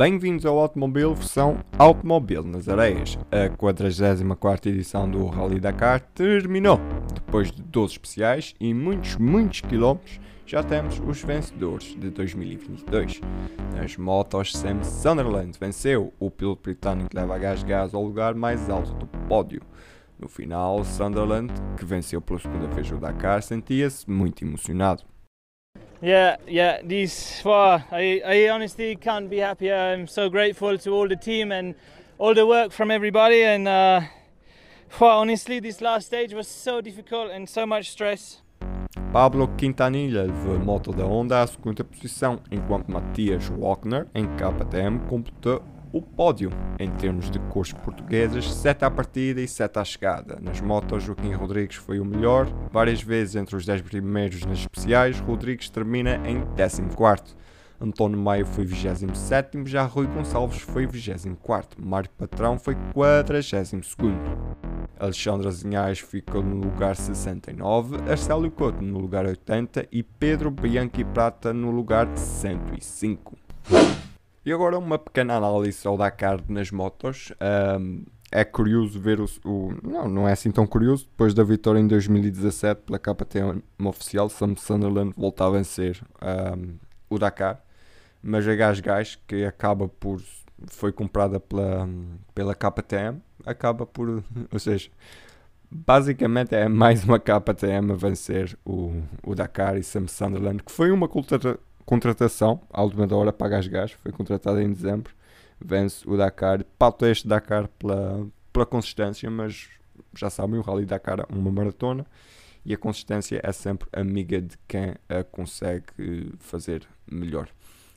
Bem-vindos ao Automóvel versão Automóvel nas Areias. A 44 edição do Rally Dakar terminou. Depois de 12 especiais e muitos, muitos quilómetros, já temos os vencedores de 2022. Nas motos, Sam Sunderland venceu. O piloto britânico leva a gás gás ao lugar mais alto do pódio. No final, Sunderland, que venceu pela segunda vez o Dakar, sentia-se muito emocionado. Yeah, yeah. These, well, I, I honestly can't be happier. I'm so grateful to all the team and all the work from everybody. And uh, well, honestly, this last stage was so difficult and so much stress. Pablo Quintanilha levou a moto da Honda à segunda posição, enquanto Matias Wagner, em KTM, completou o pódio em termos de cores portuguesas, 7 à partida e 7 à chegada. Nas motos, Joaquim Rodrigues foi o melhor, várias vezes entre os 10 primeiros nas especiais, Rodrigues termina em 14. António Maia foi 27, já Rui Gonçalves foi 24, Mário Patrão foi 42. Alexandre Azinhais ficou no lugar 69, Arcélio Couto no lugar 80 e Pedro Bianchi Prata no lugar 105. E agora uma pequena análise ao Dakar nas motos. Um, é curioso ver o, o, Não, não é assim tão curioso. Depois da vitória em 2017 pela KTM oficial, Sam Sunderland volta a vencer um, o Dakar. Mas a Gás Gás, que acaba por. foi comprada pela, pela KTM, acaba por. Ou seja, basicamente é mais uma KTM a vencer o, o Dakar e Sam Sunderland, que foi uma contratação, a última da hora para Gás foi contratado em dezembro, vence o Dakar, pauta este Dakar pela, pela consistência, mas já sabem, o Rally Dakar é uma maratona e a consistência é sempre amiga de quem a consegue fazer melhor.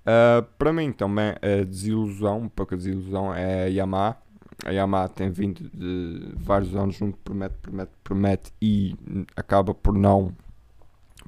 Uh, para mim também a desilusão, um pouco a desilusão é a Yamaha. A Yamaha tem vindo de vários anos junto, promete, promete, promete e acaba por não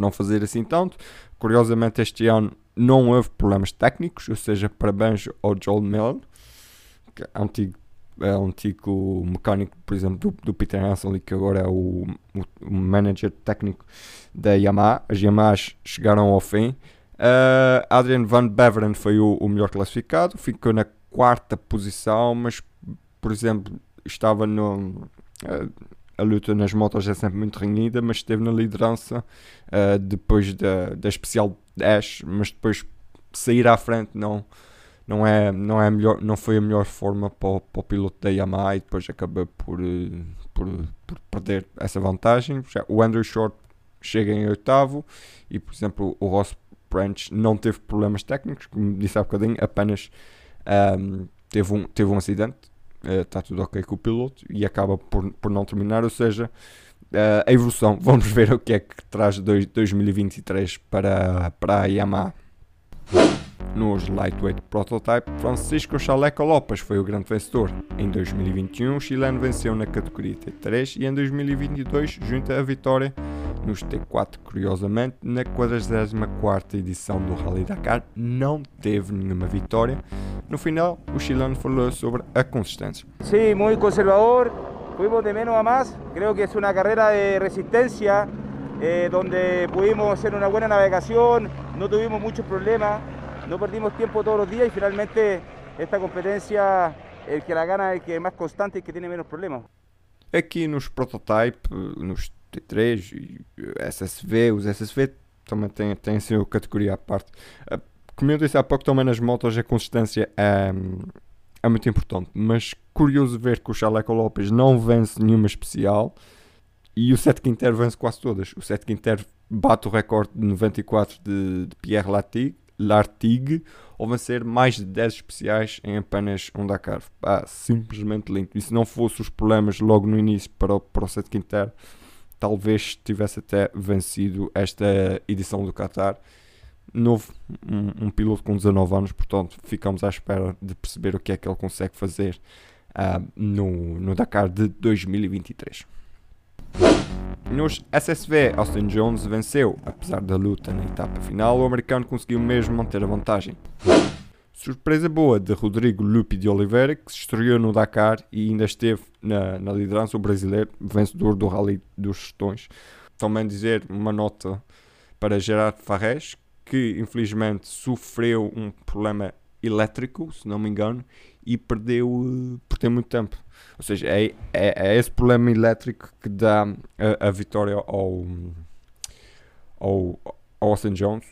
não fazer assim tanto. Curiosamente, este ano não houve problemas técnicos, ou seja, parabéns ao Joel Millen, que é antigo, é antigo mecânico, por exemplo, do, do Peter Hansen, que agora é o, o, o, manager técnico da Yamaha. As Yamahas chegaram ao fim. Uh, Adrian Van Beveren foi o, o melhor classificado, ficou na quarta posição, mas, por exemplo, estava no. Uh, a luta nas motos é sempre muito renhida, mas esteve na liderança uh, depois da, da especial 10, mas depois sair à frente não, não, é, não, é melhor, não foi a melhor forma para para o piloto da Yamaha e depois acabou por, eh, por, por perder essa vantagem. O Andrew Short chega em oitavo e, por exemplo, o Ross Branch não teve problemas técnicos, como disse há bocadinho, apenas um, ehm, teve, um, teve um acidente está eh, tudo ok com o piloto e acaba por, por não terminar, ou seja, uh, a evolução. Vamos ver o que é que traz dois, 2023 para, para a Yamaha. Nos Lightweight Prototype, Francisco Chaleco Lopes foi o grande vencedor. Em 2021, o chileno venceu na categoria T3 e em 2022 junta a vitória nos T4. Curiosamente, na 44 edição do Rally Dakar não teve nenhuma vitória. No final, o chileno falou sobre a consistência. Sí, muy conservador. Fuimos de menos a más. Creo que es una carrera de resistencia eh, donde pudimos hacer una buena navegación, no tuvimos muchos problemas, no perdimos tiempo todos los días y finalmente esta competencia el que la gana el que es más constante y que tiene menos problemas. Aqui nos prototype, nos T3 e SSV, os SSV também têm, têm a sua categoria à parte. Ah, como eu disse há pouco, também nas motos a consistência é, é muito importante, mas curioso ver que o Chaleco Lopes não vence nenhuma especial e o Sete Quinter vence quase todas. O Sete Quinter bate o recorde de 94 de, de Pierre Lartigue, Lartigue ao vencer mais de 10 especiais em apenas um Dakar. Ah, simplesmente lindo. E se não fosse os problemas logo no início para o, para o Quinter, talvez tivesse até vencido esta edição do Qatar. Novo, um, um, piloto com 19 anos, portanto, ficamos à espera de perceber o que é que ele consegue fazer uh, no, no Dakar de 2023. Nos SSV, Austin Jones venceu, apesar da luta na etapa final, o americano conseguiu mesmo manter a vantagem. Surpresa boa de Rodrigo Lupi de Oliveira, que se estreou no Dakar e ainda esteve na, na liderança, o brasileiro, vencedor do Rally dos Gestões. Também dizer uma nota para Gerard Farres, que infelizmente sofreu um problema elétrico, se não me engano, e perdeu por ter muito tempo. Ou seja, é, é, é esse problema elétrico que dá a, a vitória ao, ao, ao Austin Jones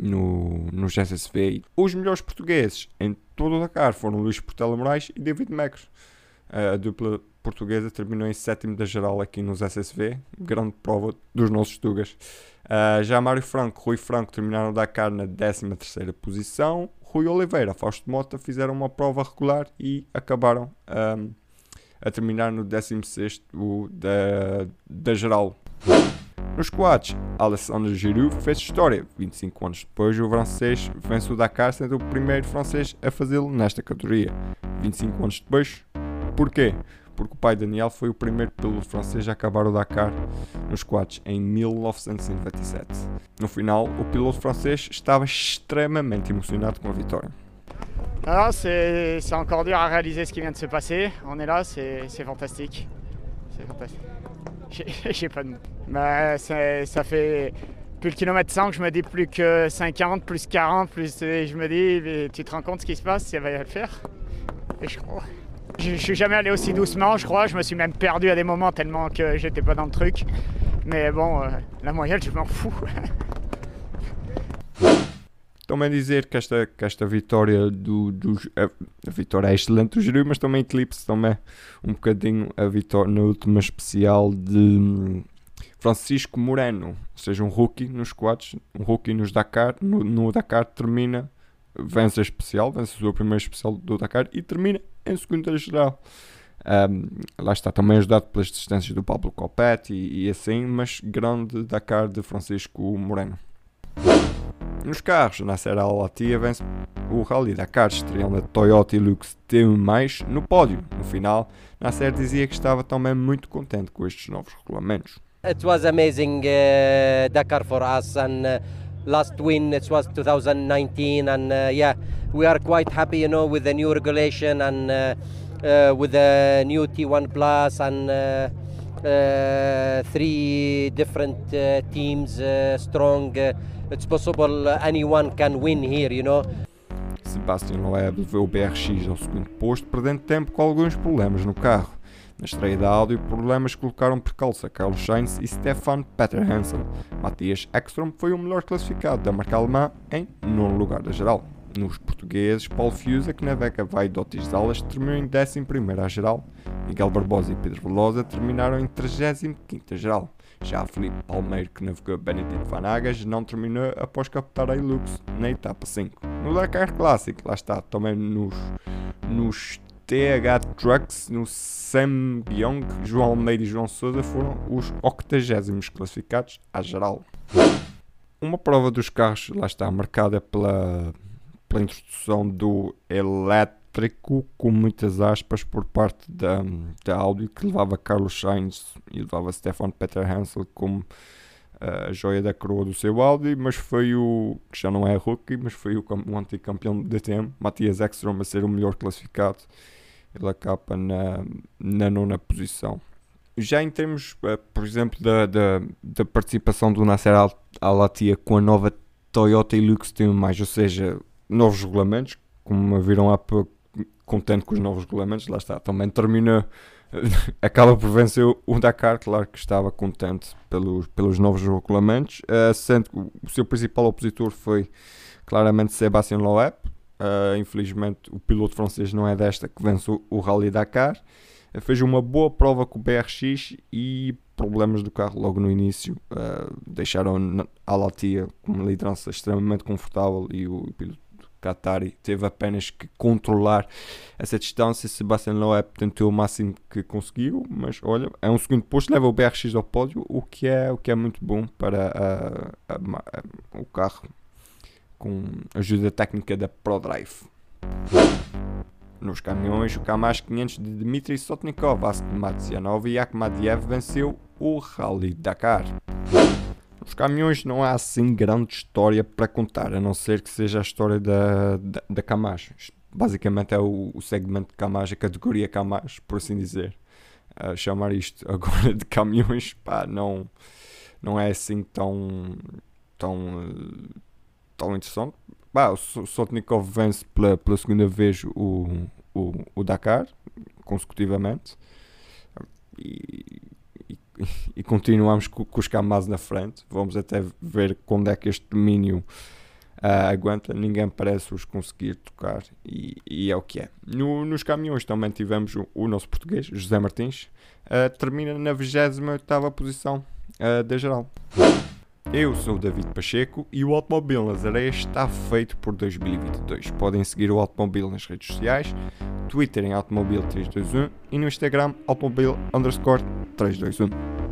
no, no SSV. Os melhores portugueses em todo o Dakar foram Luís Portela Moraes e David Megros. A dupla portuguesa terminou em sétimo da geral aqui nos SSV, grande prova dos nossos Tugas. Uh, já Mário Franco, Rui Franco terminaram o Dakar na 13 terceira posição. Rui Oliveira, Fausto Mota fizeram uma prova regular e acabaram um, a terminar no 16 da, da geral. Nos quads, Alessandro Giroud fez história. 25 anos depois, o francês vence o Dakar, sendo o primeiro francês a fazê-lo nesta categoria. 25 anos depois, porquê? Porque o pai Daniel foi o primeiro piloto francês a acabar o Dakar nos quads em 1997. No final, o piloto francês estava extremamente emocionado com a vitória. Alors c'est encore dur à réaliser ce qui vient de se passer. On est là, c'est fantastique. C'est fantastique. J'ai pas de mots. Bah, ça fait plus le kilomètre 100 que je me dis plus que 50, plus 40, plus je me dis, tu te rends compte ce qui se passe, ça va le faire. Et je crois. Je, je suis jamais allé aussi doucement, je crois. Je me suis même perdu à des moments tellement que j'étais pas dans le truc. Mais bon, euh, la moyenne, je m'en fous. Também dizer que esta, que esta vitória do, do a, a, vitória é excelente do Jeru, mas também eclipse também um bocadinho a vitória na última especial de hum, Francisco Moreno, ou seja, um rookie nos quadros, um rookie nos Dakar, no, no Dakar termina, vence a especial, vence a sua primeira especial do Dakar e termina em segunda geral. Um, lá está, também ajudado pelas distâncias do Pablo Copete e, e assim, mas grande Dakar de Francisco Moreno. Nos carros, Nasser Al-Attiyah vence o Rally Dakar, estreando a Toyota Hilux T1+, no pódio. No final, Nasser dizia que estava também muito contente com estes novos regulamentos. It was amazing uh, Dakar for us and uh, last win it was 2019 and uh, yeah, we are quite happy you know with the new regulation and uh, uh, with the new T1 Plus and uh, uh, three different uh, teams uh, strong. Uh, it's possible anyone can win here, you know. Sebastian Loeb levou o BRX ao segundo posto, perdendo tempo com alguns problemas no carro. Na estreia da Audi, problemas colocaram percalço a Carlos Sainz e Stefan Peter Hansel. Matthias Ekstrom foi o melhor classificado da marca alemã em nono lugar da geral. Nos portugueses, Paulo Fiusa, que navega vai de Otis Alas, terminou em 11 à geral. Miguel Barbosa e Pedro Velosa terminaram em 35 à geral. Já Felipe Palmeiro, que navegou Benedito Vanagas, não terminou após captar a Hilux na etapa 5. No Dakar Classic, lá está, também nos, nos TH Trucks, no Sam Byong, João Almeida e João Souza foram os 80 classificados à geral. Uma prova dos carros, lá está, marcada pela pela introdução do elétrico, com muitas aspas, por parte da, da Audi, que levava Carlos Sainz e levava Stefan Peter Hansel como a joia da coroa do seu Audi, mas foi o, que já não é rookie, mas foi o, o anticampeão do DTM, Matias Ekstrom, a ser o melhor classificado. Ele acaba na, na nona posição. Já em termos, eh, por exemplo, da, da, da participação do Nasser Al-Attiyah com a nova Toyota Hilux T1+, ou seja, novos regulamentos, como viram há pouco, contente com os novos regulamentos, lá está, também termina, acaba por vencer o Dakar, claro que estava contente pelos, pelos novos regulamentos, uh, sendo que o seu principal opositor foi claramente Sébastien Loeb, uh, infelizmente o piloto francês não é desta que vence o, o Rally Dakar, uh, fez uma boa prova com o BRX e problemas do carro logo no início. Deixaram a Latia com uma liderança extremamente confortável e o piloto Qatari teve apenas que controlar essa distância. Sebastian Loeb tentou o máximo que conseguiu, mas olha, é um segundo posto, leva o BRX ao pódio, o que é, o que é muito bom para a, a, a, o carro com ajuda técnica da ProDrive. Nos caminhões, o Kamaz 500 de Dmitry Sotnikov, Ask Matsianov e Akhmadiev venceu o Rally Dakar. Os caminhões não há assim grande história para contar, a não ser que seja a história da, da, da Camage. Basicamente é o, o segmento de Camage, a categoria Camage, por assim dizer. Uh, chamar isto agora de caminhões, pá, não, não é assim tão, tão, tão interessante. Bah, o Sotnikov vence pela, pela segunda vez o, o, o Dakar, consecutivamente. E, continuamos com, com os Kamaz na frente. Vamos até ver quando é que este domínio uh, aguenta. Ninguém parece os conseguir tocar e, e é o que é. No, nos caminhões também tivemos o, o nosso português, José Martins, uh, termina na 28 posição uh, da geral. Eu sou o David Pacheco e o Automóvel Areias está feito por 2022. Podem seguir o Automóvel nas redes sociais, Twitter em Automóvel 321 e no Instagram Automóvel 321.